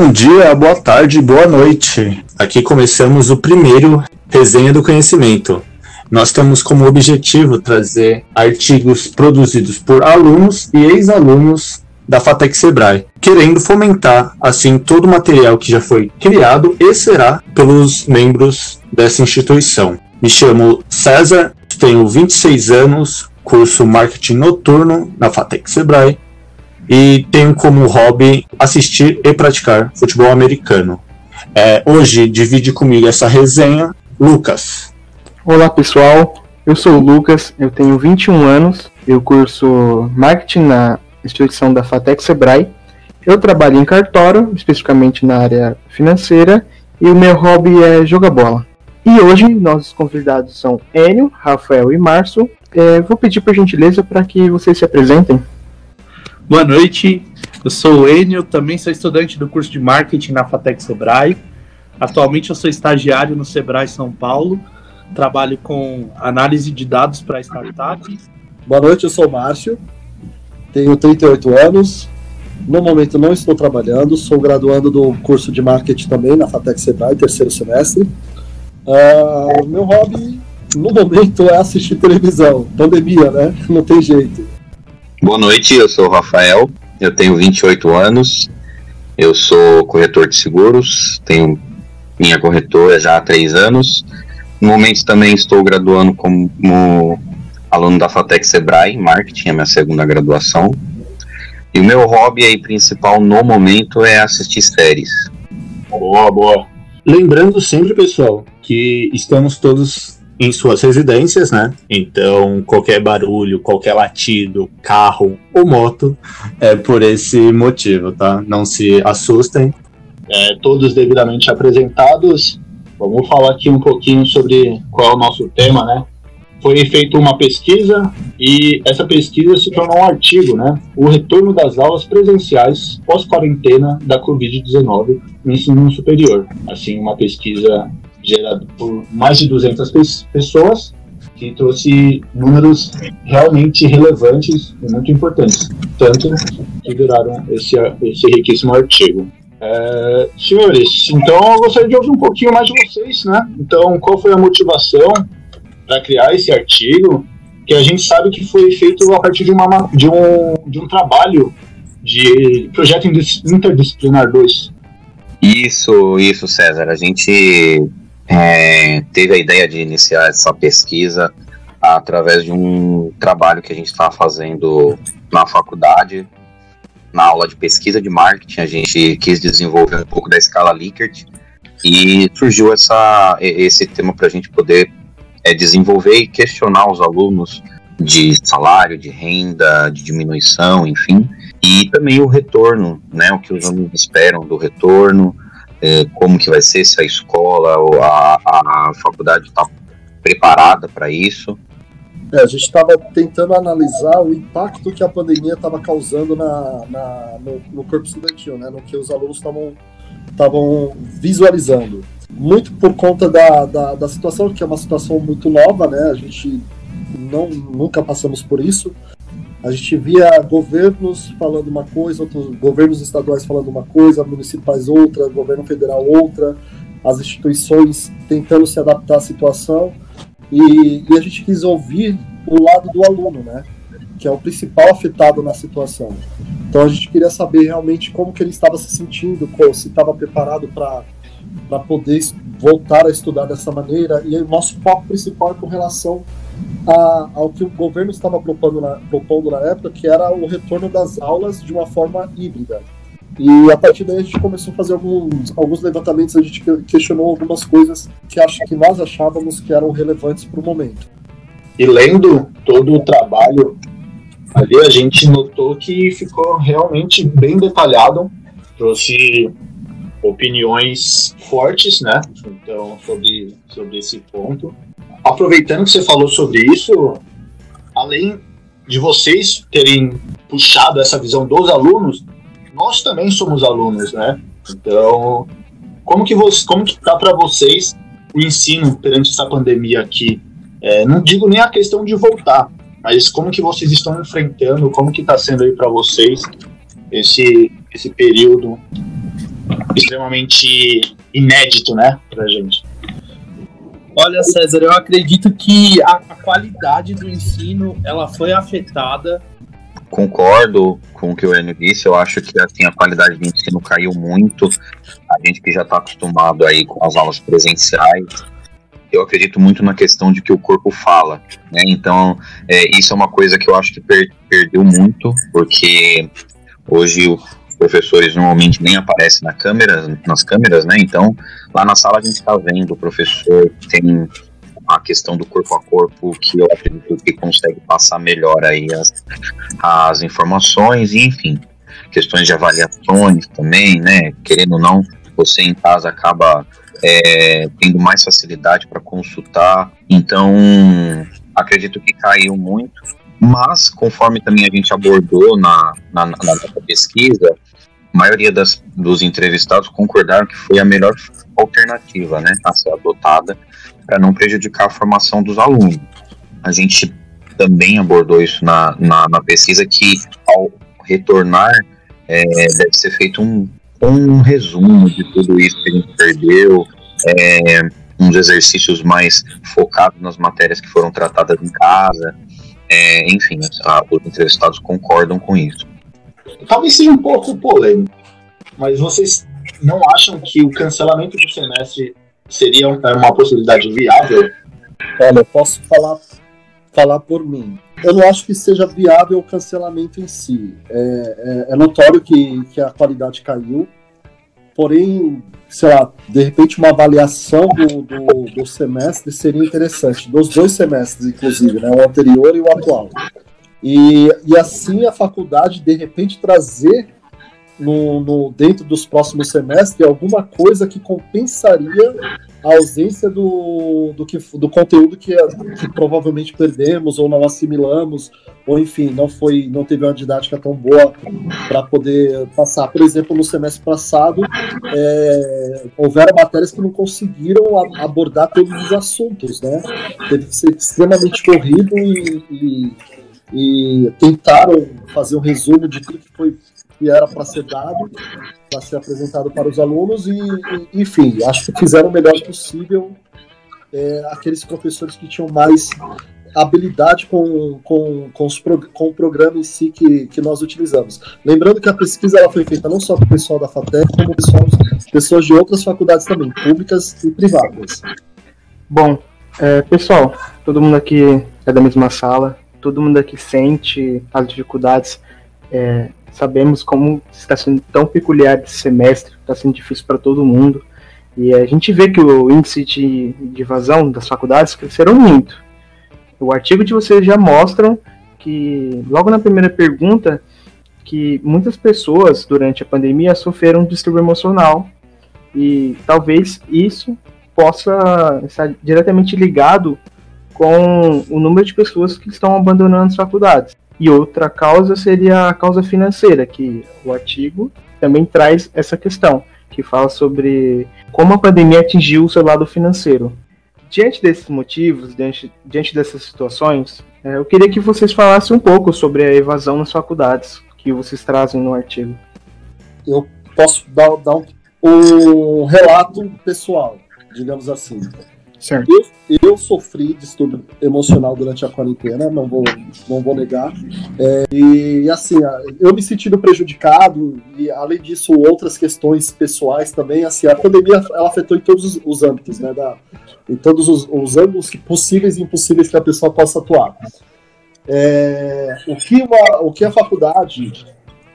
Bom dia, boa tarde, boa noite. Aqui começamos o primeiro Resenha do Conhecimento. Nós temos como objetivo trazer artigos produzidos por alunos e ex-alunos da FATEC Sebrae, querendo fomentar assim todo o material que já foi criado e será pelos membros dessa instituição. Me chamo César, tenho 26 anos, curso Marketing Noturno na FATEC Sebrae e tenho como hobby assistir e praticar futebol americano. É, hoje divide comigo essa resenha Lucas. Olá pessoal, eu sou o Lucas, eu tenho 21 anos, eu curso Marketing na instituição da FATEC Sebrae. Eu trabalho em cartório, especificamente na área financeira, e o meu hobby é jogar bola. E hoje nossos convidados são Enio, Rafael e Márcio. É, vou pedir por gentileza para que vocês se apresentem. Boa noite, eu sou o Enio, também sou estudante do curso de marketing na FATEC Sebrae. Atualmente eu sou estagiário no Sebrae São Paulo, trabalho com análise de dados para startups. Boa noite, eu sou o Márcio, tenho 38 anos, no momento não estou trabalhando, sou graduando do curso de marketing também na FATEC Sebrae, terceiro semestre. Uh, meu hobby no momento é assistir televisão, pandemia, né? Não tem jeito. Boa noite, eu sou o Rafael, eu tenho 28 anos, eu sou corretor de seguros, tenho minha corretora já há três anos. No momento também estou graduando como aluno da FATEC Sebrae, Marketing, é minha segunda graduação. E o meu hobby aí principal no momento é assistir séries. Boa, boa. Lembrando sempre, pessoal, que estamos todos em suas residências, né? Então, qualquer barulho, qualquer latido, carro ou moto é por esse motivo, tá? Não se assustem. É, todos devidamente apresentados. Vamos falar aqui um pouquinho sobre qual é o nosso tema, né? Foi feita uma pesquisa e essa pesquisa se tornou um artigo, né? O retorno das aulas presenciais pós-quarentena da Covid-19 no ensino superior. Assim, uma pesquisa gerado por mais de 200 pessoas, que trouxe números realmente relevantes e muito importantes, tanto que viraram esse, esse riquíssimo artigo. É, senhores, então eu gostaria de ouvir um pouquinho mais de vocês, né? Então, qual foi a motivação para criar esse artigo? Que a gente sabe que foi feito a partir de, uma, de, um, de um trabalho de projeto interdisciplinar 2. Isso, isso, César. A gente é, teve a ideia de iniciar essa pesquisa através de um trabalho que a gente estava fazendo na faculdade, na aula de pesquisa de marketing. A gente quis desenvolver um pouco da escala Likert e surgiu essa, esse tema para a gente poder é, desenvolver e questionar os alunos de salário, de renda, de diminuição, enfim, e também o retorno, né, o que os alunos esperam do retorno, é, como que vai ser, se a escola ou a, a faculdade está preparada para isso. É, a gente estava tentando analisar o impacto que a pandemia estava causando na, na no, no, corpo estudantil, né, no que os alunos estavam visualizando. Muito por conta da, da, da, situação, que é uma situação muito nova, né, a gente não, nunca passamos por isso. A gente via governos falando uma coisa, outros governos estaduais falando uma coisa, municipais outra, governo federal outra, as instituições tentando se adaptar à situação e, e a gente quis ouvir o lado do aluno, né? Que é o principal afetado na situação. Então a gente queria saber realmente como que ele estava se sentindo, se estava preparado para para poder voltar a estudar dessa maneira. E o nosso foco principal é com relação a, ao que o governo estava propondo na, propondo na época, que era o retorno das aulas de uma forma híbrida. E a partir daí a gente começou a fazer alguns, alguns levantamentos, a gente questionou algumas coisas que, acho, que nós achávamos que eram relevantes para o momento. E lendo todo o trabalho ali, a gente notou que ficou realmente bem detalhado, trouxe opiniões fortes, né? Então, sobre, sobre esse ponto. Aproveitando que você falou sobre isso, além de vocês terem puxado essa visão dos alunos, nós também somos alunos, né? Então, como que você, como que tá para vocês o ensino perante essa pandemia aqui? É, não digo nem a questão de voltar, mas como que vocês estão enfrentando, como que está sendo aí para vocês esse esse período extremamente inédito, né, pra gente. Olha, César, eu acredito que a, qualidade do ensino ela foi afetada concordo com o que o Enio disse, eu acho que assim, a qualidade do ensino caiu muito. A gente que já está acostumado aí com as aulas presenciais, eu acredito muito na questão de que o corpo fala, né? Então, é, isso é uma coisa que eu acho que per perdeu muito, porque hoje professores normalmente nem aparecem na câmera, nas câmeras, né? Então, lá na sala a gente está vendo o professor tem a questão do corpo a corpo que eu acredito que consegue passar melhor aí as, as informações, enfim, questões de avaliações também, né? Querendo ou não, você em casa acaba é, tendo mais facilidade para consultar. Então, acredito que caiu muito. Mas, conforme também a gente abordou na, na, na nossa pesquisa, maioria das, dos entrevistados concordaram que foi a melhor alternativa né, a ser adotada para não prejudicar a formação dos alunos. A gente também abordou isso na, na, na pesquisa, que ao retornar é, deve ser feito um, um resumo de tudo isso que a gente perdeu, é, uns exercícios mais focados nas matérias que foram tratadas em casa, é, enfim, os entrevistados concordam com isso. Talvez seja um pouco polêmico, mas vocês não acham que o cancelamento do semestre seria uma possibilidade viável? Olha, eu posso falar, falar por mim. Eu não acho que seja viável o cancelamento em si. É, é, é notório que, que a qualidade caiu, porém, sei lá, de repente uma avaliação do, do, do, semestre seria interessante, dos dois semestres, inclusive, né, o anterior e o atual. E, e assim a faculdade, de repente, trazer no, no, dentro dos próximos semestres alguma coisa que compensaria a ausência do, do, que, do conteúdo que, que provavelmente perdemos ou não assimilamos ou enfim não foi não teve uma didática tão boa para poder passar. Por exemplo no semestre passado é, houveram matérias que não conseguiram a, abordar todos os assuntos né? Teve que ser extremamente corrido e, e, e tentaram fazer um resumo de tudo que foi que era para ser dado, para ser apresentado para os alunos e, e, enfim, acho que fizeram o melhor possível é, aqueles professores que tinham mais habilidade com, com, com, os, com o programa em si que, que nós utilizamos. Lembrando que a pesquisa ela foi feita não só com o pessoal da FATEC, como pessoal, pessoas de outras faculdades também, públicas e privadas. Bom, é, pessoal, todo mundo aqui é da mesma sala, todo mundo aqui sente as dificuldades é, sabemos como está sendo tão peculiar esse semestre, está sendo difícil para todo mundo. E a gente vê que o índice de, de evasão das faculdades cresceram muito. O artigo de vocês já mostram que, logo na primeira pergunta, que muitas pessoas durante a pandemia sofreram um distúrbio emocional e talvez isso possa estar diretamente ligado com o número de pessoas que estão abandonando as faculdades. E outra causa seria a causa financeira, que o artigo também traz essa questão, que fala sobre como a pandemia atingiu o seu lado financeiro. Diante desses motivos, diante, diante dessas situações, é, eu queria que vocês falassem um pouco sobre a evasão nas faculdades que vocês trazem no artigo. Eu posso dar, dar um, um relato pessoal, digamos assim. Certo. Eu, eu sofri distúrbio emocional durante a quarentena, não vou, não vou negar. É, e assim, eu me sentindo prejudicado, e além disso, outras questões pessoais também. Assim, a pandemia ela afetou em todos os, os âmbitos, né? Da, em todos os, os ângulos que, possíveis e impossíveis que a pessoa possa atuar. É, o, que uma, o que a faculdade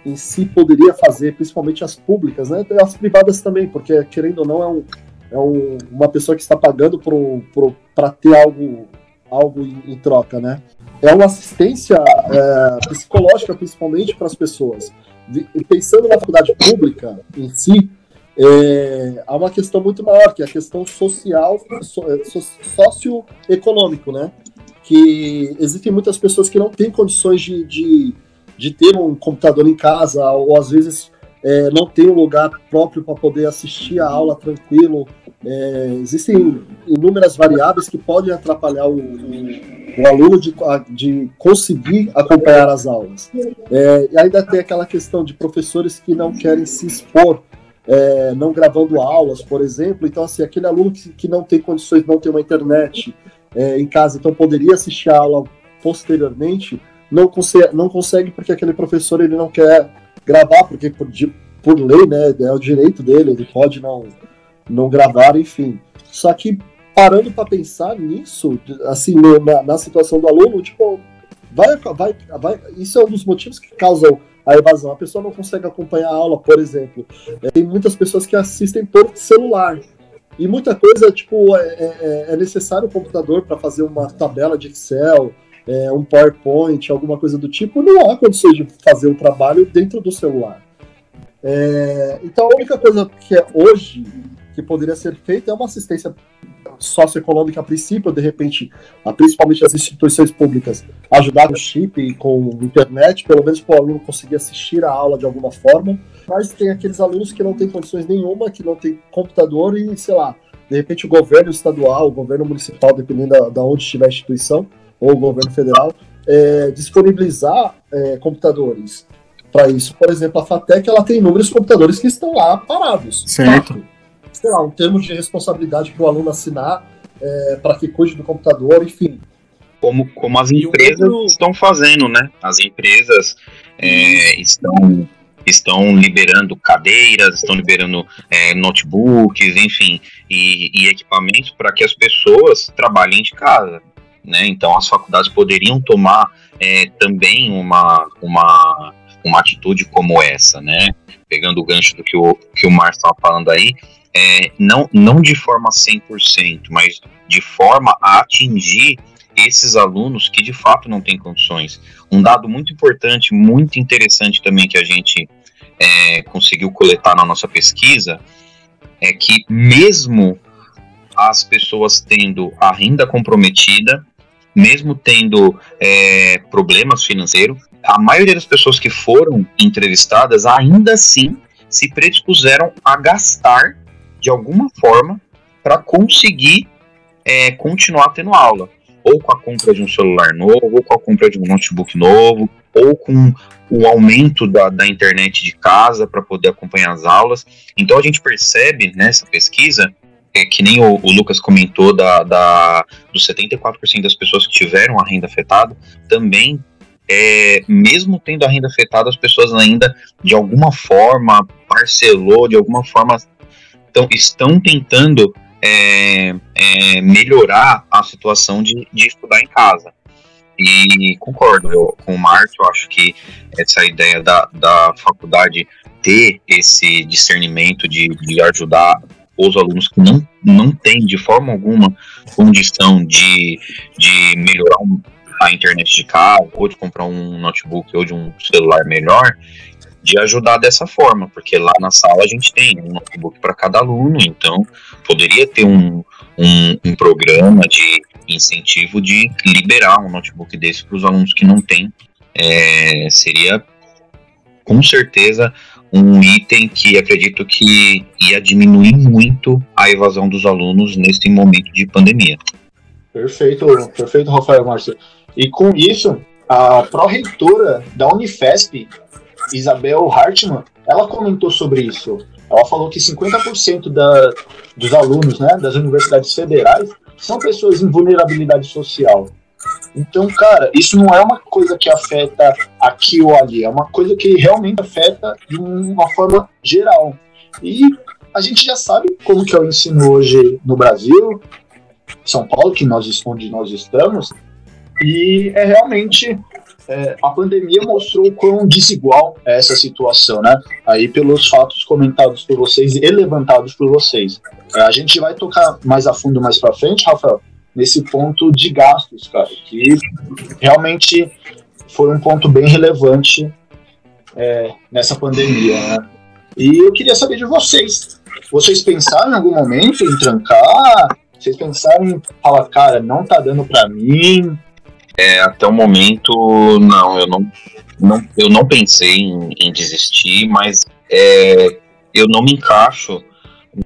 em si poderia fazer, principalmente as públicas, né? As privadas também, porque querendo ou não é um é um, uma pessoa que está pagando para ter algo, algo em, em, troca, né? É uma assistência é, psicológica, principalmente para as pessoas. E pensando na faculdade pública em si, é, há uma questão muito maior, que é a questão social, so, é, so, socioeconômico, né? Que existem muitas pessoas que não têm condições de, de, de ter um computador em casa, ou às vezes é, não tem um lugar próprio para poder assistir a aula tranquilo. É, existem inúmeras variáveis que podem atrapalhar o, o, o aluno de, de, conseguir acompanhar as aulas. É, e ainda tem aquela questão de professores que não querem se expor é, não gravando aulas, por exemplo. Então, assim, aquele aluno que, que não tem condições, não tem uma internet é, em casa, então poderia assistir a aula posteriormente, não consegue, não consegue porque aquele professor ele não quer gravar, porque por, por lei, né, é o direito dele, ele pode não, não gravar, enfim. Só que parando para pensar nisso, assim, na, na, situação do aluno, tipo, vai, vai, vai, isso é um dos motivos que causam a evasão. A pessoa não consegue acompanhar a aula, por exemplo. É, tem muitas pessoas que assistem por celular. E muita coisa, tipo, é, é, é necessário o computador para fazer uma tabela de Excel, é, um PowerPoint, alguma coisa do tipo. Não há condições de fazer o trabalho dentro do celular. É, então, a única coisa que é hoje que poderia ser feita é uma assistência socioeconômica a princípio, de repente, principalmente as instituições públicas, ajudar o chip com internet, pelo menos para o aluno conseguir assistir a aula de alguma forma. Mas tem aqueles alunos que não têm condições nenhuma, que não têm computador e, sei lá, de repente o governo estadual, o governo municipal, dependendo da, da onde estiver a instituição, ou o governo federal, é, disponibilizar é, computadores para isso. Por exemplo, a FATEC ela tem inúmeros computadores que estão lá parados. Certo sei lá, um termo de responsabilidade para o aluno assinar é, para que cuide do computador, enfim. Como, como as empresas estão fazendo, né? As empresas é, estão estão liberando cadeiras, estão liberando é, notebooks, enfim, e, e equipamentos para que as pessoas trabalhem de casa. Né? Então as faculdades poderiam tomar é, também uma, uma, uma atitude como essa, né? Pegando o gancho do que o, que o Márcio estava falando aí, é, não, não de forma 100%, mas de forma a atingir esses alunos que de fato não têm condições. Um dado muito importante, muito interessante também que a gente é, conseguiu coletar na nossa pesquisa é que mesmo as pessoas tendo a renda comprometida, mesmo tendo é, problemas financeiros, a maioria das pessoas que foram entrevistadas ainda assim se predispuseram a gastar de alguma forma para conseguir é, continuar tendo aula. Ou com a compra de um celular novo, ou com a compra de um notebook novo, ou com o aumento da, da internet de casa para poder acompanhar as aulas. Então a gente percebe nessa pesquisa, é, que nem o, o Lucas comentou, da, da, dos 74% das pessoas que tiveram a renda afetada, também é, mesmo tendo a renda afetada, as pessoas ainda de alguma forma parcelou, de alguma forma então, estão tentando é, é, melhorar a situação de, de estudar em casa. E concordo eu, com o Márcio, eu acho que essa ideia da, da faculdade ter esse discernimento de, de ajudar os alunos que não, não têm de forma alguma condição de, de melhorar a internet de casa, ou de comprar um notebook ou de um celular melhor, de ajudar dessa forma, porque lá na sala a gente tem um notebook para cada aluno, então poderia ter um, um, um, programa de incentivo de liberar um notebook desse para os alunos que não têm. É, seria com certeza um item que acredito que ia diminuir muito a evasão dos alunos nesse momento de pandemia. Perfeito, perfeito, Rafael Márcio. E com isso, a pró-reitora da Unifesp, Isabel Hartmann, ela comentou sobre isso. Ela falou que 50% da, dos alunos né, das universidades federais são pessoas em vulnerabilidade social. Então, cara, isso não é uma coisa que afeta aqui ou ali, é uma coisa que realmente afeta de uma forma geral. E a gente já sabe como que é o ensino hoje no Brasil, São Paulo, que nós onde nós estamos, e é realmente é, a pandemia mostrou quão desigual é essa situação, né? Aí pelos fatos comentados por vocês e levantados por vocês. É, a gente vai tocar mais a fundo mais para frente, Rafael, nesse ponto de gastos, cara, que realmente foi um ponto bem relevante é, nessa pandemia, né? E eu queria saber de vocês. Vocês pensaram em algum momento em trancar? Vocês pensaram em falar, cara, não tá dando para mim, é, até o momento, não, eu não, não, eu não pensei em, em desistir, mas é, eu não me encaixo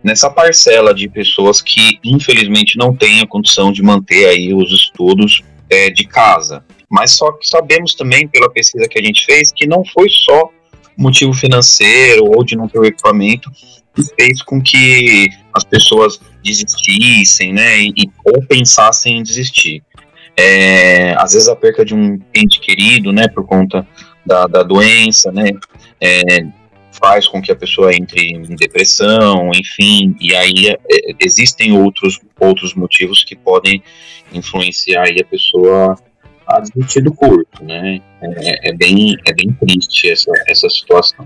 nessa parcela de pessoas que infelizmente não têm a condição de manter aí os estudos é, de casa. Mas só que sabemos também pela pesquisa que a gente fez que não foi só motivo financeiro ou de não ter o equipamento, que fez com que as pessoas desistissem, né, e, ou pensassem em desistir. É, às vezes a perca de um ente querido, né, por conta da, da doença, né, é, faz com que a pessoa entre em depressão, enfim, e aí é, existem outros, outros motivos que podem influenciar aí a pessoa a desistir do curto, né? É, é, bem, é bem triste essa, essa situação.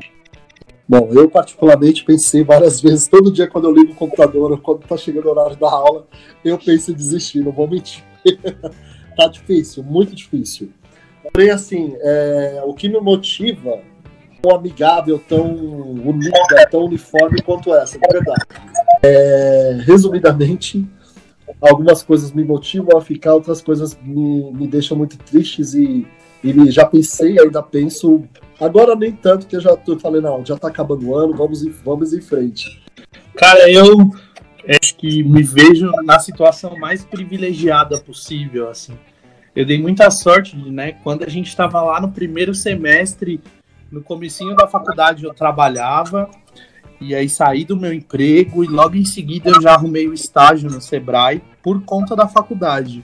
Bom, eu particularmente pensei várias vezes, todo dia quando eu ligo o computador, quando tá chegando o horário da aula, eu penso em desistir, não vou mentir. tá difícil, muito difícil. Porém, assim, é, o que me motiva tão amigável, tão unida, tão uniforme quanto essa, de verdade. É, resumidamente, algumas coisas me motivam a ficar, outras coisas me, me deixam muito tristes e, e já pensei, ainda penso. Agora nem tanto, que eu já tô, falei, não, já tá acabando o ano, vamos, vamos em frente. Cara, eu acho que me vejo na situação mais privilegiada possível, assim. Eu dei muita sorte, né? Quando a gente estava lá no primeiro semestre, no comecinho da faculdade eu trabalhava, e aí saí do meu emprego e logo em seguida eu já arrumei o estágio no Sebrae por conta da faculdade.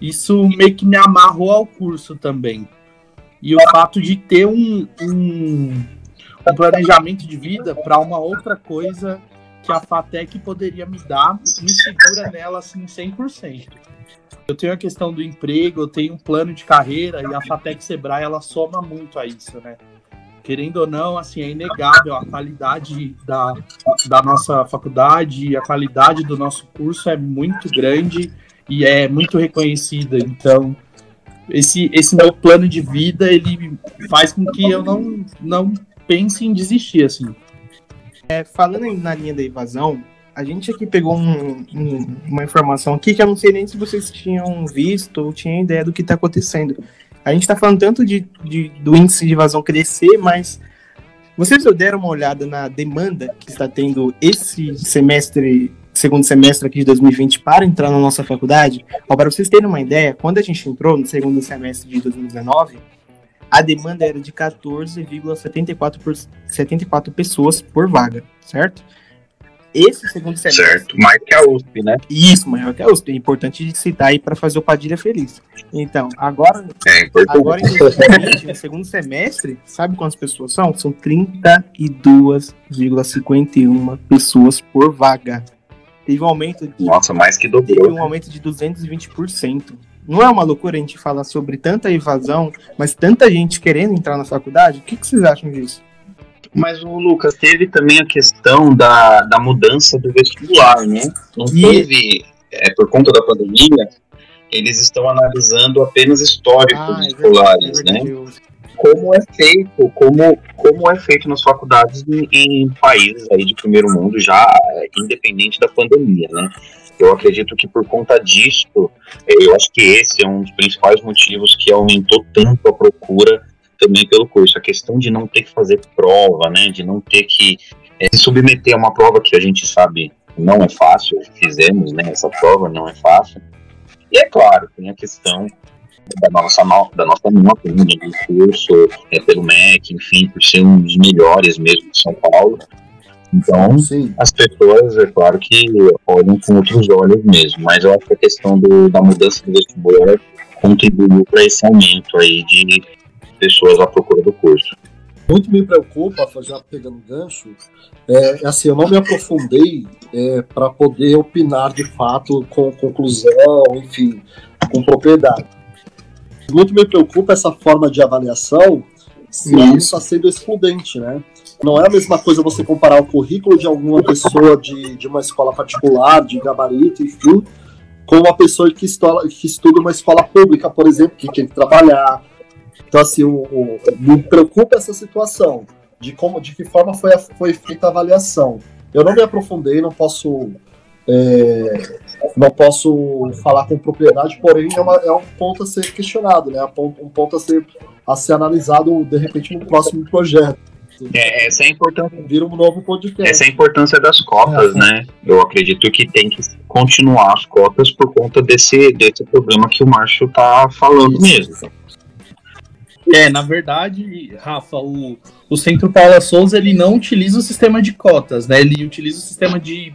Isso meio que me amarrou ao curso também. E o fato de ter um, um, um planejamento de vida para uma outra coisa que a FATEC poderia me dar, me segura nela assim 100%. Eu tenho a questão do emprego, eu tenho um plano de carreira e a FATEC Sebrae ela soma muito a isso, né? Querendo ou não, assim, é inegável a qualidade da, da nossa faculdade, a qualidade do nosso curso é muito grande e é muito reconhecida. Então, esse, esse meu plano de vida, ele faz com que eu não, não pense em desistir, assim. É, falando na linha da evasão, a gente aqui pegou um, um, uma informação aqui que eu não sei nem se vocês tinham visto ou tinham ideia do que está acontecendo. A gente está falando tanto de, de, do índice de evasão crescer, mas vocês deram uma olhada na demanda que está tendo esse semestre, segundo semestre aqui de 2020 para entrar na nossa faculdade? Ó, para vocês terem uma ideia, quando a gente entrou no segundo semestre de 2019, a demanda era de 14,74 74 pessoas por vaga, certo? Esse segundo semestre. Certo, mais que a USP, né? Isso, maior que a USP. É importante citar aí para fazer o Padilha feliz. Então, agora, é agora em 2020, no segundo semestre, sabe quantas pessoas são? São 32,51 pessoas por vaga. Teve um aumento de. Nossa, mais que dobrou. Teve um aumento de 220%. Não é uma loucura a gente falar sobre tanta evasão, mas tanta gente querendo entrar na faculdade? O que, que vocês acham disso? Mas o Lucas teve também a questão da, da mudança do vestibular, né? Não teve, é, por conta da pandemia, eles estão analisando apenas históricos ah, é escolares, é né? Como é feito, como, como é feito nas faculdades em, em, países aí de primeiro mundo, já independente da pandemia, né? Eu acredito que por conta disso, eu acho que esse é um dos principais motivos que aumentou tanto a procura também pelo curso. A questão de não ter que fazer prova, né, de não ter que é, se submeter a uma prova que a gente sabe não é fácil, fizemos né, essa prova, não é fácil. E é claro, tem a questão da nossa, da nossa nota né, do curso, é, pelo MEC, enfim, por ser um dos melhores mesmo de São Paulo. Então, Sim. as pessoas, é claro que olham com outros olhos mesmo, mas eu acho que a questão do, da mudança do vestibular contribuiu para esse aumento aí de pessoas à procura do curso. Muito me preocupa, já pegando gancho, é, é assim, eu não me aprofundei é, para poder opinar de fato com conclusão, enfim, com propriedade. Muito me preocupa essa forma de avaliação se ela está sendo excludente, né? Não é a mesma coisa você comparar o currículo de alguma pessoa de, de uma escola particular, de gabarito, enfim, com uma pessoa que, estola, que estuda uma escola pública, por exemplo, que tem que trabalhar, então, assim, o, o, me preocupa essa situação de como, de que forma foi, a, foi feita a avaliação. Eu não me aprofundei, não posso, é, não posso falar com propriedade, porém é, uma, é, um ponto a ser questionado, né? Um ponto a ser, a ser analisado de repente no próximo projeto. É, essa é a importância. Vira um novo podcast. Essa é a importância das cotas, é, né? Eu acredito que tem que continuar as cotas por conta desse, desse problema que o Márcio tá falando Isso. mesmo. É, na verdade, Rafa, o, o Centro Paula Souza ele não utiliza o sistema de cotas, né? Ele utiliza o sistema de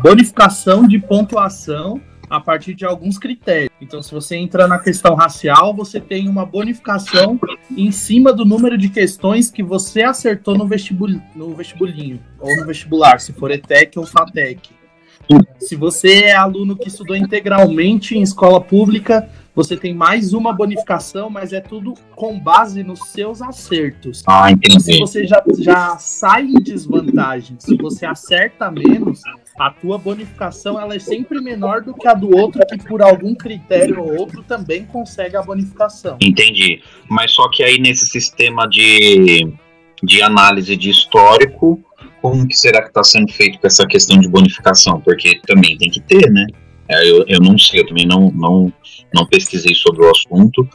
bonificação de pontuação a partir de alguns critérios. Então, se você entra na questão racial, você tem uma bonificação em cima do número de questões que você acertou no, vestibul no vestibulinho ou no vestibular, se for ETEC ou FATEC. Se você é aluno que estudou integralmente em escola pública, você tem mais uma bonificação, mas é tudo com base nos seus acertos. Ah, entendi. Se você já, já sai em desvantagem, se você acerta menos, a tua bonificação ela é sempre menor do que a do outro que por algum critério ou outro também consegue a bonificação. Entendi. Mas só que aí nesse sistema de, de análise de histórico, como que será que está sendo feito com essa questão de bonificação? Porque também tem que ter, né? É, eu, eu não sei, eu também não, não, não pesquisei sobre o assunto,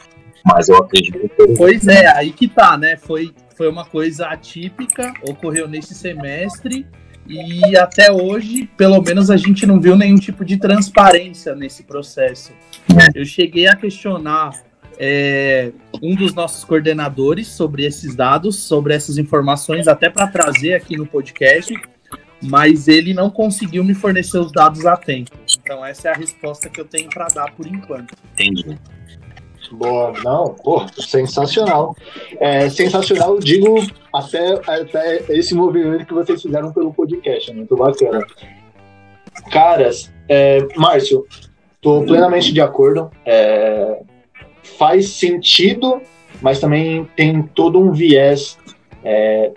mas eu acredito que. Pois é, aí que tá, né? Foi, foi uma coisa atípica, ocorreu nesse semestre, e até hoje, pelo menos, a gente não viu nenhum tipo de transparência nesse processo. É. Eu cheguei a questionar é, um dos nossos coordenadores sobre esses dados, sobre essas informações, até para trazer aqui no podcast, mas ele não conseguiu me fornecer os dados a tempo. Então essa é a resposta que eu tenho para dar por enquanto. Entendi. Boa, não, pô, sensacional. É, sensacional, digo, até, até esse movimento que vocês fizeram pelo podcast, é muito bacana. Caras, é, Márcio, tô plenamente de acordo. É, faz sentido, mas também tem todo um viés é,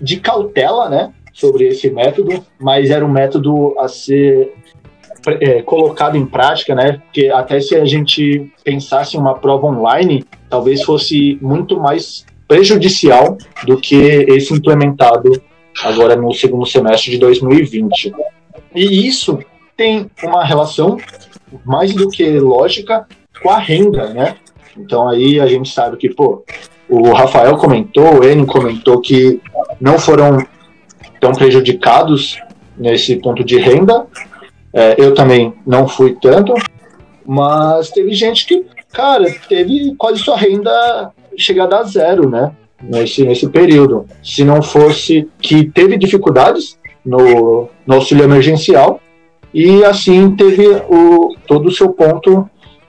de cautela, né, sobre esse método, mas era um método a ser é, colocado em prática, né? Porque até se a gente pensasse em uma prova online, talvez fosse muito mais prejudicial do que esse implementado agora no segundo semestre de 2020. E isso tem uma relação mais do que lógica com a renda, né? Então aí a gente sabe que, pô, o Rafael comentou, o Enio comentou que não foram tão prejudicados nesse ponto de renda, é, eu também não fui tanto, mas teve gente que, cara, teve quase sua renda chegada a zero, né? Nesse, nesse período. Se não fosse que teve dificuldades no, no auxílio emergencial e assim teve o, todo o seu ponto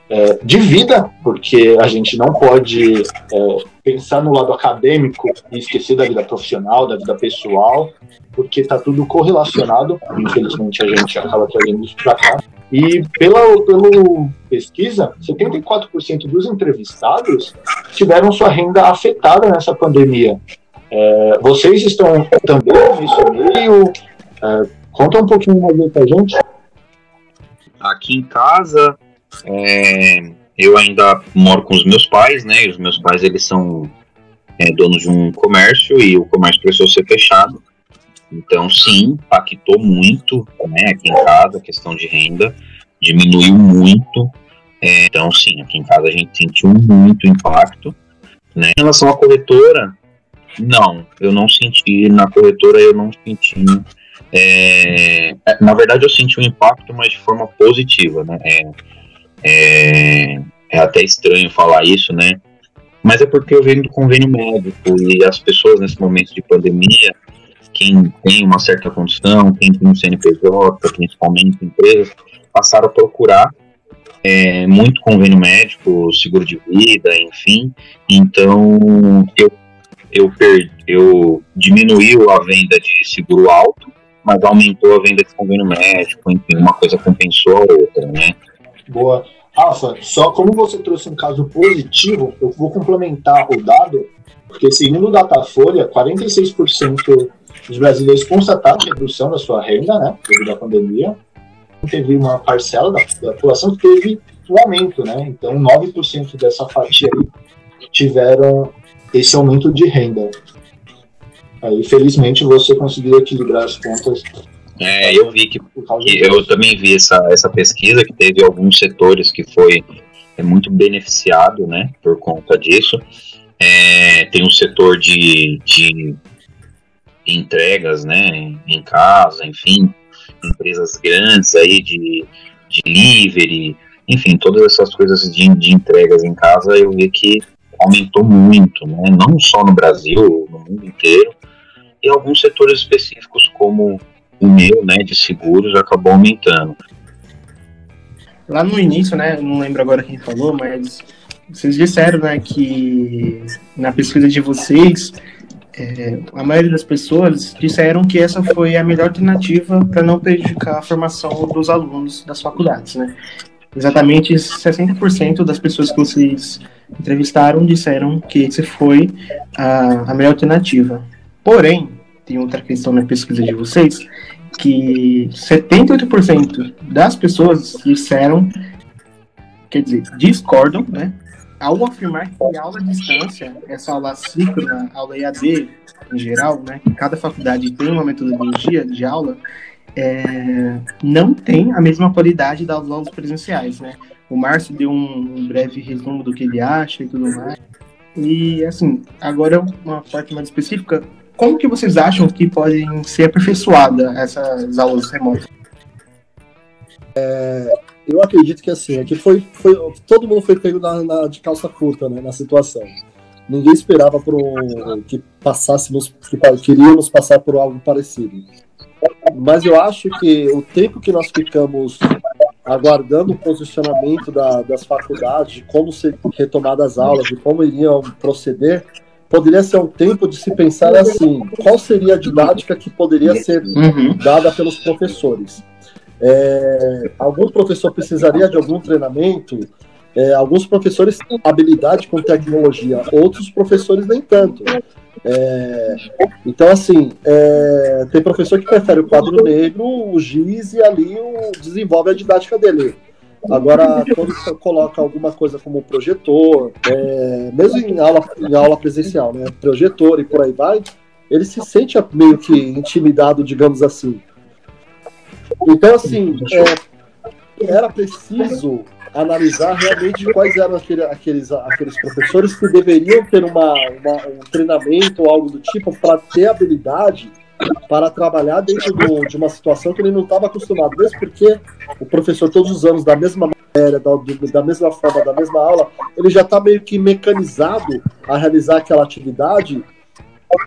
é, de vida, porque a gente não pode é, pensar no lado acadêmico e esquecer da vida profissional, da vida pessoal, porque está tudo correlacionado. Infelizmente, a gente acaba trazendo isso para cá. E pela, pela pesquisa, 74% dos entrevistados tiveram sua renda afetada nessa pandemia. É, vocês estão também nesse meio? É, conta um pouquinho mais aí pra gente. Aqui em casa, é, eu ainda moro com os meus pais, né? E os meus pais eles são é, donos de um comércio e o comércio precisou ser fechado. Então, sim, impactou muito né, aqui em casa a questão de renda, diminuiu muito. É, então, sim, aqui em casa a gente sentiu muito impacto. Né? Em relação à corretora, não, eu não senti. Na corretora eu não senti. É, na verdade, eu senti um impacto, mas de forma positiva. Né? É, é, é até estranho falar isso, né? Mas é porque eu venho do convênio médico e as pessoas nesse momento de pandemia, quem tem uma certa condição, quem tem um CNPJ, principalmente empresas, passaram a procurar é, muito convênio médico, seguro de vida, enfim. Então eu eu, perdi, eu diminuiu a venda de seguro alto, mas aumentou a venda de convênio médico, enfim, uma coisa compensou a outra, né? Boa. Rafa, só como você trouxe um caso positivo, eu vou complementar o dado, porque segundo o Datafolha, 46% dos brasileiros constataram redução da sua renda, né, devido à pandemia. Teve uma parcela da, da população que teve um aumento, né, então 9% dessa fatia aí tiveram esse aumento de renda. Aí, felizmente, você conseguiu equilibrar as contas é, eu vi que, que, eu também vi essa, essa pesquisa que teve alguns setores que foi é, muito beneficiado, né, por conta disso. É, tem um setor de, de entregas, né, em casa, enfim, empresas grandes aí de, de delivery, enfim, todas essas coisas de, de entregas em casa, eu vi que aumentou muito, né? não só no Brasil, no mundo inteiro, e alguns setores específicos, como o meu, né, de seguros, acabou aumentando. Lá no início, né, não lembro agora quem falou, mas vocês disseram, né, que na pesquisa de vocês, é, a maioria das pessoas disseram que essa foi a melhor alternativa para não prejudicar a formação dos alunos das faculdades, né? Exatamente 60% das pessoas que vocês entrevistaram disseram que esse foi a, a melhor alternativa. Porém, tem outra questão na pesquisa de vocês, que 78% das pessoas disseram, quer dizer, discordam, né? Ao afirmar que a aula à distância, essa aula síncrona, aula EAD em geral, né? Cada faculdade tem uma metodologia de aula, é, não tem a mesma qualidade das aulas presenciais, né? O Márcio deu um, um breve resumo do que ele acha e tudo mais. E, assim, agora uma parte mais específica, como que vocês acham que podem ser aperfeiçoadas essas aulas remotas? É, eu acredito que assim, aqui foi, foi todo mundo foi pego na, na, de calça curta, né, na situação. Ninguém esperava por um, que passássemos, que queríamos passar por algo parecido. Mas eu acho que o tempo que nós ficamos aguardando o posicionamento da, das faculdades, de como ser retomadas as aulas, de como iriam proceder, poderia ser um tempo de se pensar assim: qual seria a didática que poderia ser uhum. dada pelos professores? É, algum professor precisaria de algum treinamento? É, alguns professores têm habilidade com tecnologia, outros professores nem tanto. É, então, assim, é, tem professor que prefere o quadro negro, o giz e ali o, desenvolve a didática dele. Agora, quando coloca alguma coisa como projetor, é, mesmo em aula, em aula presencial, né, projetor e por aí vai, ele se sente meio que intimidado, digamos assim. Então, assim, é, era preciso analisar realmente quais eram aquele, aqueles, aqueles professores que deveriam ter uma, uma um treinamento ou algo do tipo para ter habilidade para trabalhar dentro do, de uma situação que ele não estava acostumado, mesmo porque o professor todos os anos da mesma matéria, da, da mesma forma, da mesma aula, ele já está meio que mecanizado a realizar aquela atividade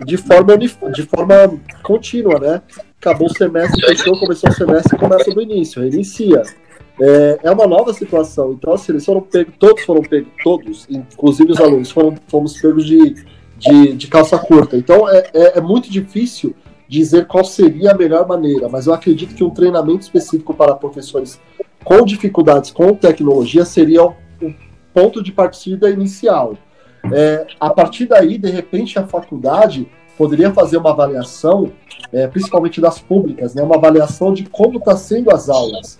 de forma, de forma contínua, né? Acabou o semestre, fechou, começou o semestre, começa do início, reinicia. É, é uma nova situação. Então, assim, eles foram pegos, todos foram pegos, todos, inclusive os alunos, foram, fomos pegos de, de, de calça curta. Então, é, é, é muito difícil dizer qual seria a melhor maneira, mas eu acredito que um treinamento específico para professores com dificuldades com tecnologia seria o ponto de partida inicial. É, a partir daí, de repente, a faculdade poderia fazer uma avaliação, é, principalmente das públicas, né, uma avaliação de como está sendo as aulas.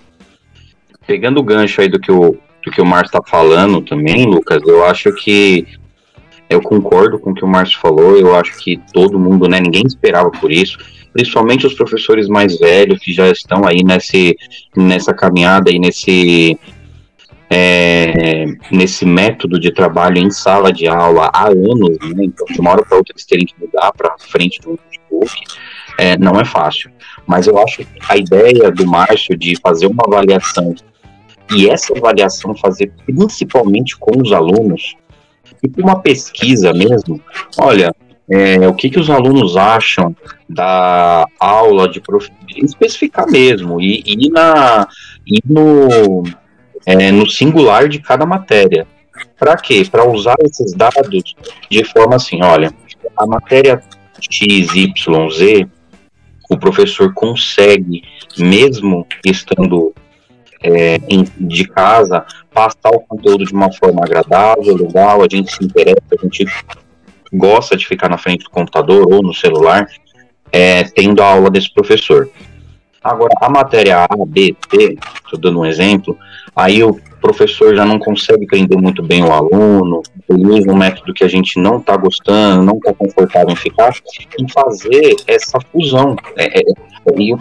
Pegando o gancho aí do que o, do que o Márcio está falando também, Lucas, eu acho que eu concordo com o que o Márcio falou, eu acho que todo mundo, né, ninguém esperava por isso, principalmente os professores mais velhos que já estão aí nesse, nessa caminhada e nesse, é, nesse método de trabalho em sala de aula há anos, né, então de uma hora para outra eles terem que mudar para frente do notebook, é, não é fácil. Mas eu acho que a ideia do Márcio de fazer uma avaliação e essa avaliação fazer principalmente com os alunos, tipo uma pesquisa mesmo. Olha, é, o que, que os alunos acham da aula de prof... especificar mesmo e, e na e no é, no singular de cada matéria. Para quê? Para usar esses dados de forma assim, olha, a matéria X, Y, Z, o professor consegue, mesmo estando é, de casa, passar o conteúdo de uma forma agradável, legal, a gente se interessa, a gente gosta de ficar na frente do computador ou no celular, é, tendo a aula desse professor. Agora, a matéria A, B, T, estou dando um exemplo, aí o professor já não consegue prender muito bem o aluno, usa um método que a gente não está gostando, não está confortável em ficar, e fazer essa fusão. É, é,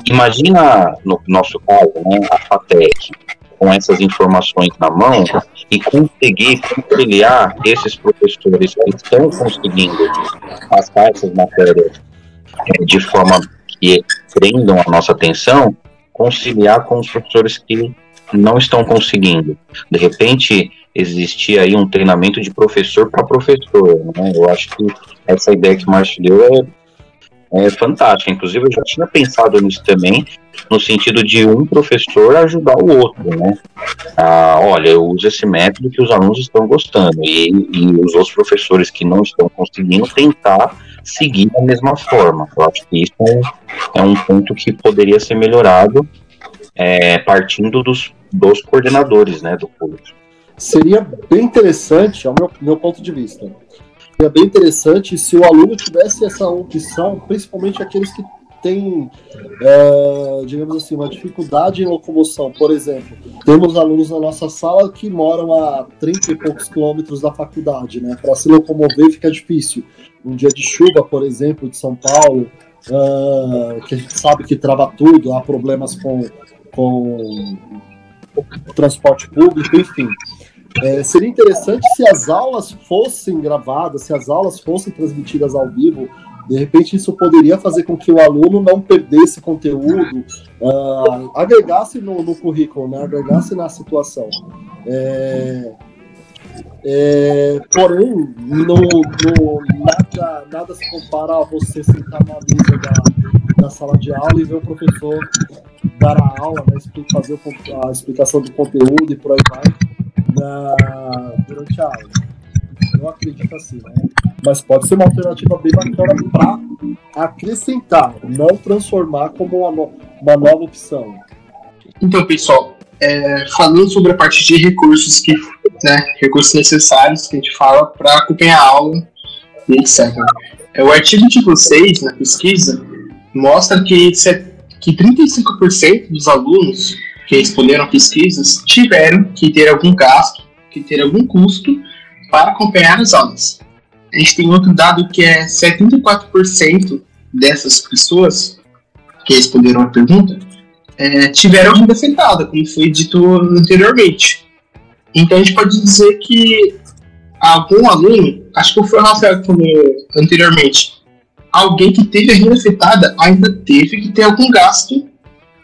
imagina, no nosso caso, né, a FATEC, com essas informações na mão e conseguir conciliar esses professores que estão conseguindo passar essas matérias é, de forma que prendam a nossa atenção, conciliar com os professores que não estão conseguindo. De repente, existia aí um treinamento de professor para professor. Né? Eu acho que essa ideia que o Márcio deu é é fantástica. Inclusive, eu já tinha pensado nisso também, no sentido de um professor ajudar o outro, né? Ah, olha, eu uso esse método que os alunos estão gostando, e, e os outros professores que não estão conseguindo tentar seguir da mesma forma. Eu acho que isso é, é um ponto que poderia ser melhorado é, partindo dos, dos coordenadores né, do curso. Seria bem interessante, ao meu, meu ponto de vista, é bem interessante se o aluno tivesse essa opção, principalmente aqueles que têm, é, digamos assim, uma dificuldade em locomoção. Por exemplo, temos alunos na nossa sala que moram a 30 e poucos quilômetros da faculdade, né? Para se locomover fica difícil. Um dia de chuva, por exemplo, de São Paulo, uh, que a gente sabe que trava tudo, há problemas com, com transporte público, enfim. É, seria interessante se as aulas fossem gravadas, se as aulas fossem transmitidas ao vivo. De repente, isso poderia fazer com que o aluno não perdesse conteúdo, uh, agregasse no, no, currículo, né? agregasse na situação. É, é, porém, no, no, nada, nada se compara a você sentar na mesa da, da sala de aula e ver o professor dar a aula, né, fazer a explicação do conteúdo e por aí vai na, durante a aula. Eu acredito assim, né? Mas pode ser uma alternativa bem bacana para acrescentar, não transformar como uma, no, uma nova opção. Então, pessoal, é, falando sobre a parte de recursos que, né, recursos necessários que a gente fala para acompanhar a aula e etc. É, o artigo de vocês na pesquisa mostra que, que 35% dos alunos que responderam pesquisas tiveram que ter algum gasto, que ter algum custo para acompanhar as aulas. A gente tem outro dado que é 74% dessas pessoas que responderam a pergunta é, tiveram renda afetada, como foi dito anteriormente. Então a gente pode dizer que algum aluno, acho que foi o Rafael que falou anteriormente, alguém que teve a renda afetada ainda teve que ter algum gasto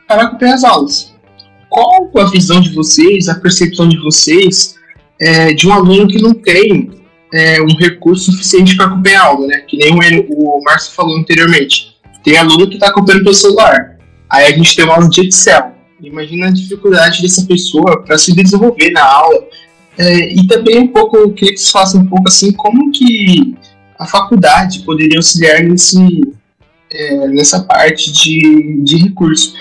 para acompanhar as aulas qual a visão de vocês, a percepção de vocês é, de um aluno que não tem é, um recurso suficiente para acompanhar a aula, né? Que nem o, o Márcio falou anteriormente. Tem aluno que está acompanhando pelo celular. Aí a gente tem uma aula de Excel. Imagina a dificuldade dessa pessoa para se desenvolver na aula. É, e também um pouco, eu queria que vocês falassem um pouco assim, como que a faculdade poderia auxiliar nesse, é, nessa parte de, de recurso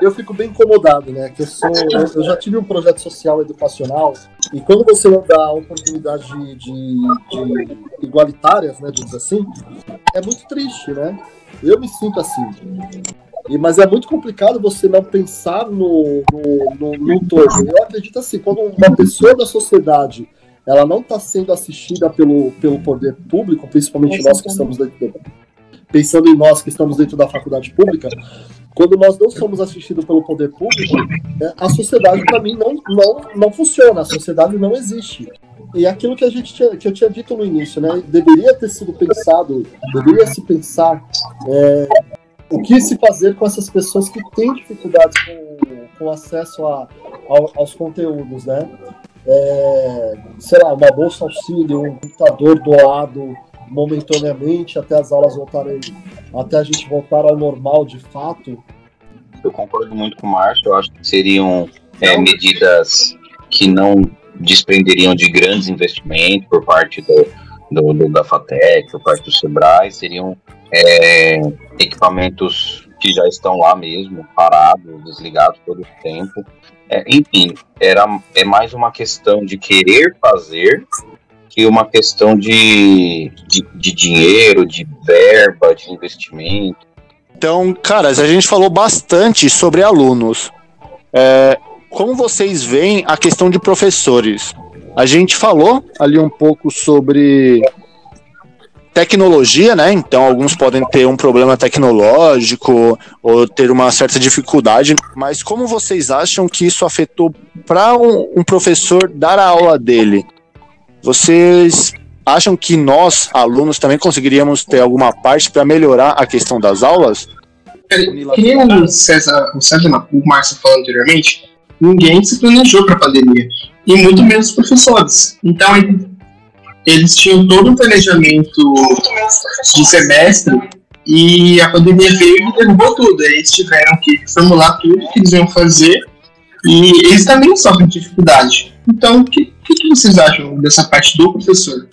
eu fico bem incomodado, né? Que eu sou, eu já tive um projeto social educacional e quando você não dá oportunidade de, de, de igualitárias, né, diz assim, é muito triste, né? Eu me sinto assim. E, mas é muito complicado você não pensar no, no, no, no todo. Eu acredito assim, quando uma pessoa da sociedade ela não está sendo assistida pelo, pelo poder público, principalmente nós que estamos dentro, pensando em nós que estamos dentro da faculdade pública, quando nós não somos assistidos pelo poder público, né, a sociedade, para mim, não, não, não funciona, a sociedade não existe. E aquilo que, a gente tinha, que eu tinha dito no início, né, deveria ter sido pensado, deveria se pensar é, o que se fazer com essas pessoas que têm dificuldades com, com acesso a, aos conteúdos, né? É, sei lá, uma bolsa auxílio, um computador doado, momentaneamente até as aulas voltarem, até a gente voltar ao normal de fato? Eu concordo muito com o Márcio, eu acho que seriam é, medidas que não desprenderiam de grandes investimentos por parte do, do, do da FATEC, por parte do SEBRAE, seriam é, equipamentos que já estão lá mesmo, parados, desligados todo o tempo. É, enfim, era, é mais uma questão de querer fazer que uma questão de, de, de dinheiro, de verba, de investimento. Então, caras, a gente falou bastante sobre alunos. É, como vocês veem a questão de professores? A gente falou ali um pouco sobre tecnologia, né? Então, alguns podem ter um problema tecnológico ou ter uma certa dificuldade, mas como vocês acham que isso afetou para um, um, professor dar a aula dele? Vocês acham que nós, alunos, também conseguiríamos ter alguma parte para melhorar a questão das aulas? Que nem o César, o César não, o Márcio falou anteriormente, ninguém se planejou para a pandemia, e muito menos os professores. Então, eles tinham todo um planejamento de semestre e a pandemia veio e derrubou tudo. Eles tiveram que formular tudo que eles iam fazer e eles também sofrem dificuldade. Então, o que, que, que, vocês acham dessa parte do professor?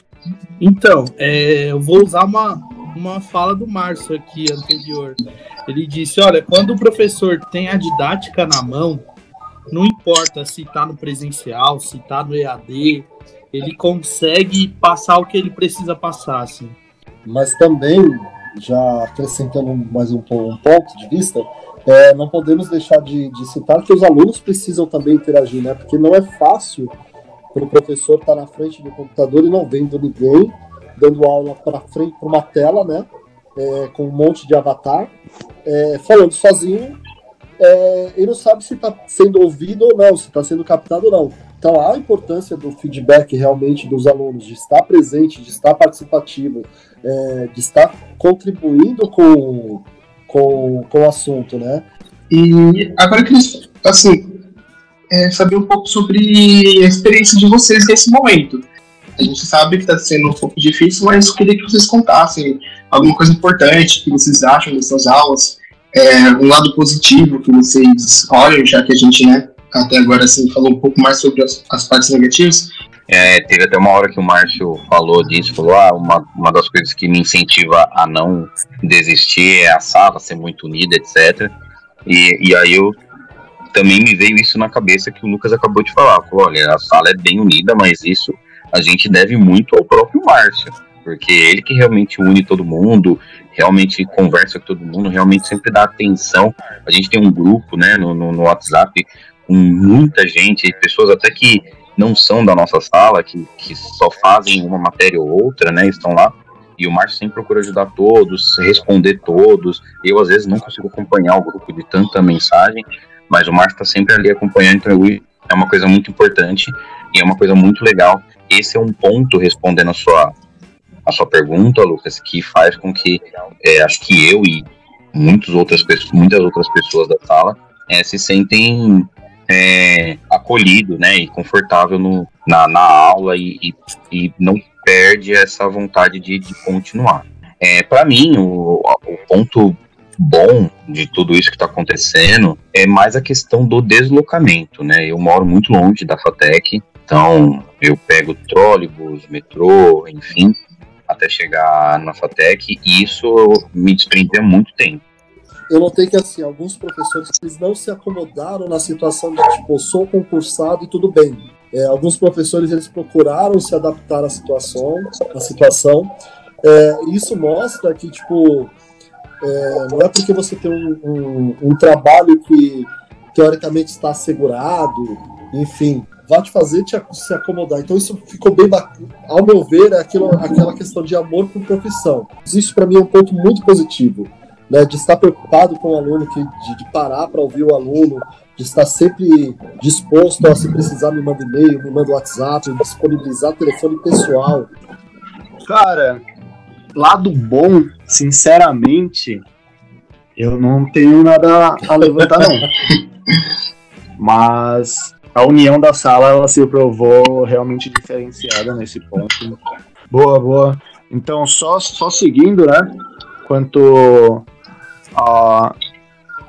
Então, é, eu vou usar uma, uma fala do Márcio aqui anterior. Ele disse: olha, quando o professor tem a didática na mão, não importa se está no presencial, se está no EAD, ele consegue passar o que ele precisa passar, assim. Mas também, já acrescentando mais um, um ponto de vista, é, não podemos deixar de, de, citar que os alunos precisam também interagir, né? Porque não é fácil para o professor estar tá na frente do computador e não vendo ninguém, dando aula para frente para uma tela, né? É, com um monte de avatar, é, falando sozinho, é, e não sabe se está sendo ouvido ou não, se está sendo captado ou não. Então, a importância do feedback realmente dos alunos, de estar presente, de estar participativo, é, de estar contribuindo com, com, com o assunto, né? E agora queria, assim, é, saber um pouco sobre a experiência de vocês nesse momento. A gente sabe que está sendo um pouco difícil, mas eu queria que vocês contassem alguma coisa importante que vocês acham dessas aulas, é, um lado positivo que vocês olham, já que a gente, né, até agora assim, falou um pouco mais sobre as, as partes negativas. É, teve até uma hora que o Márcio falou disso, falou, ah, uma, uma das coisas que me incentiva a não desistir é a sala ser muito unida, etc. E, e aí eu também me veio isso na cabeça que o Lucas acabou de falar. Falou, olha, a sala é bem unida, mas isso a gente deve muito ao próprio Márcio, porque ele que realmente une todo mundo, realmente conversa com todo mundo, realmente sempre dá atenção. A gente tem um grupo, né, no, no, no WhatsApp com muita gente, pessoas até que não são da nossa sala, que, que só fazem uma matéria ou outra, né, estão lá. E o Márcio sempre procura ajudar todos, responder todos. Eu, às vezes, não consigo acompanhar o grupo de tanta mensagem, mas o Márcio está sempre ali acompanhando, então é uma coisa muito importante e é uma coisa muito legal. Esse é um ponto, respondendo a sua, a sua pergunta, Lucas, que faz com que, é, acho que eu e muitas outras, pessoas, muitas outras pessoas da sala é, se sentem é, acolhido, né, e confortável no, na, na aula e, e, e, não perde essa vontade de, de continuar. É, Para mim, o, o ponto bom de tudo isso que está acontecendo é mais a questão do deslocamento, né? Eu moro muito longe da FATEC, então eu pego trólebus, metrô, enfim, até chegar na FATEC e isso me desprende há muito tempo eu notei que assim, alguns professores eles não se acomodaram na situação de tipo, sou concursado e tudo bem. É, alguns professores eles procuraram se adaptar à situação, à situação. É, isso mostra que tipo é, não é porque você tem um, um, um, trabalho que teoricamente está assegurado, enfim, vai te fazer te, se acomodar. Então isso ficou bem bacana. Ao meu ver, é aquilo, aquela questão de amor por profissão. Isso para mim é um ponto muito positivo né, de estar preocupado com o aluno, que, de, de parar para ouvir o aluno, de estar sempre disposto a, se precisar, me manda e-mail, me manda WhatsApp, disponibilizar telefone pessoal. Cara, lado bom, sinceramente, eu não tenho nada a levantar, não. Mas a união da sala ela se provou realmente diferenciada nesse ponto. Boa, boa. Então, só, só seguindo, né? Quanto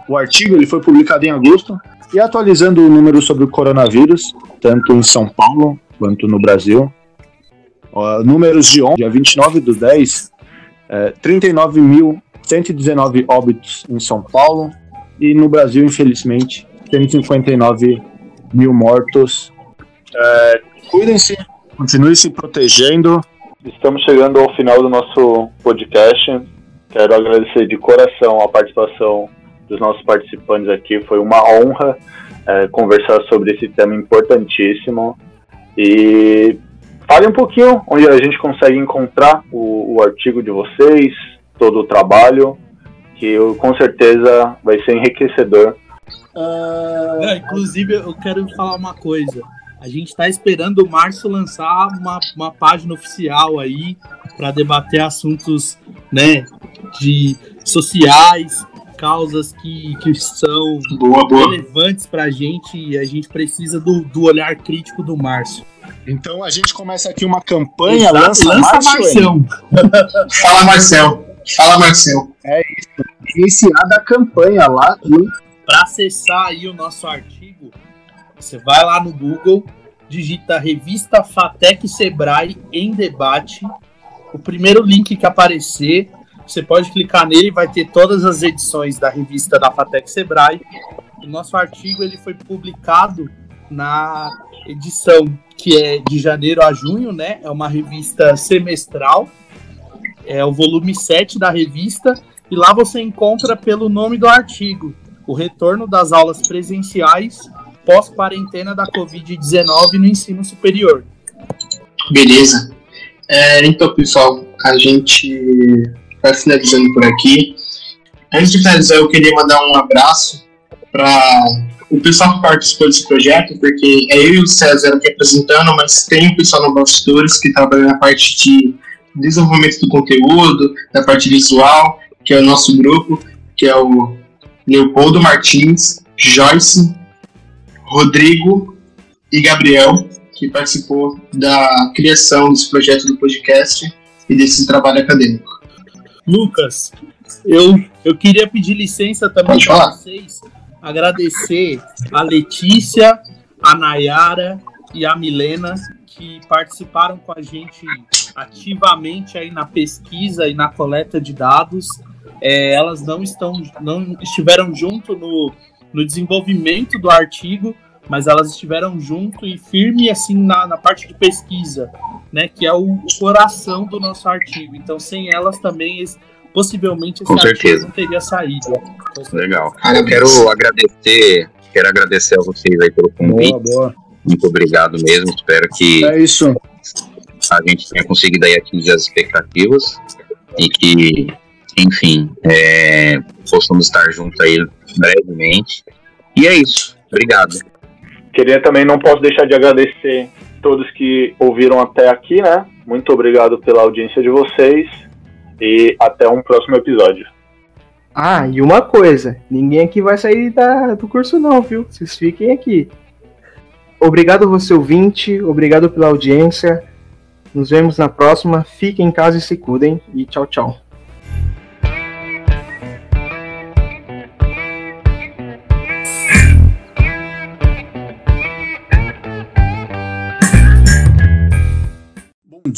o artigo ele foi publicado em agosto e atualizando o número sobre o coronavírus, tanto em São Paulo quanto no Brasil. números de ontem, dia 29 do 10, é, 39.119 óbitos em São Paulo e no Brasil, infelizmente, 159 mil mortos. É, Cuidem-se, continue se protegendo. Estamos chegando ao final do nosso podcast. Quero agradecer de coração a participação dos nossos participantes aqui. Foi uma honra é, conversar sobre esse tema importantíssimo. E fale um pouquinho onde a gente consegue encontrar o, o artigo de vocês, todo o trabalho, que eu, com certeza vai ser enriquecedor. Uh... Não, inclusive, eu quero falar uma coisa. A gente está esperando o Márcio lançar uma, uma página oficial aí para debater assuntos né, de sociais, causas que, que são Boa, boa. relevantes pra gente e a gente precisa do, do olhar crítico do Márcio. Então a gente começa aqui uma campanha, Exato, lança, lança Marcião. Fala, Marcel. Fala, Marcel. iniciada a campanha lá Para acessar aí o nosso artigo, você vai lá no Google, digita revista Fatec Sebrae em debate. O primeiro link que aparecer, você pode clicar nele, vai ter todas as edições da revista da Fatec Sebrae. O nosso artigo ele foi publicado na edição que é de janeiro a junho, né? É uma revista semestral. É o volume 7 da revista e lá você encontra pelo nome do artigo, o retorno das aulas presenciais pós-quarentena da Covid-19 no ensino superior. Beleza. É, então, pessoal, a gente vai finalizando por aqui. Antes de finalizar, eu queria mandar um abraço para o pessoal que participou desse projeto, porque é eu e o César aqui apresentando, mas tem o pessoal no Bastidores que trabalha na parte de desenvolvimento do conteúdo, da parte visual, que é o nosso grupo, que é o Leopoldo Martins, Joyce, Rodrigo e Gabriel, que participou da criação desse projeto do podcast e desse trabalho acadêmico. Lucas, eu, eu queria pedir licença também para vocês, agradecer a Letícia, a Nayara e a Milena que participaram com a gente ativamente aí na pesquisa e na coleta de dados. É, elas não estão, não estiveram junto no, no desenvolvimento do artigo, mas elas estiveram junto e firme assim na, na parte de pesquisa, né, que é o coração do nosso artigo. Então, sem elas também esse- possivelmente esse Com certeza. não teria saído. Legal. Eu Parabéns. quero agradecer, quero agradecer a vocês aí pelo convite. Boa, boa. Muito obrigado mesmo. Espero que É isso. a gente tenha conseguido aí atingir as expectativas e que, enfim, é, possamos estar juntos aí brevemente. E é isso. Obrigado. Queria também, não posso deixar de agradecer todos que ouviram até aqui, né? Muito obrigado pela audiência de vocês e até um próximo episódio. Ah, e uma coisa, ninguém aqui vai sair da- do curso não, viu? Vocês fiquem aqui. Obrigado você ouvinte, obrigado pela audiência. Nos vemos na próxima. Fiquem em casa e se cuidem e tchau, tchau.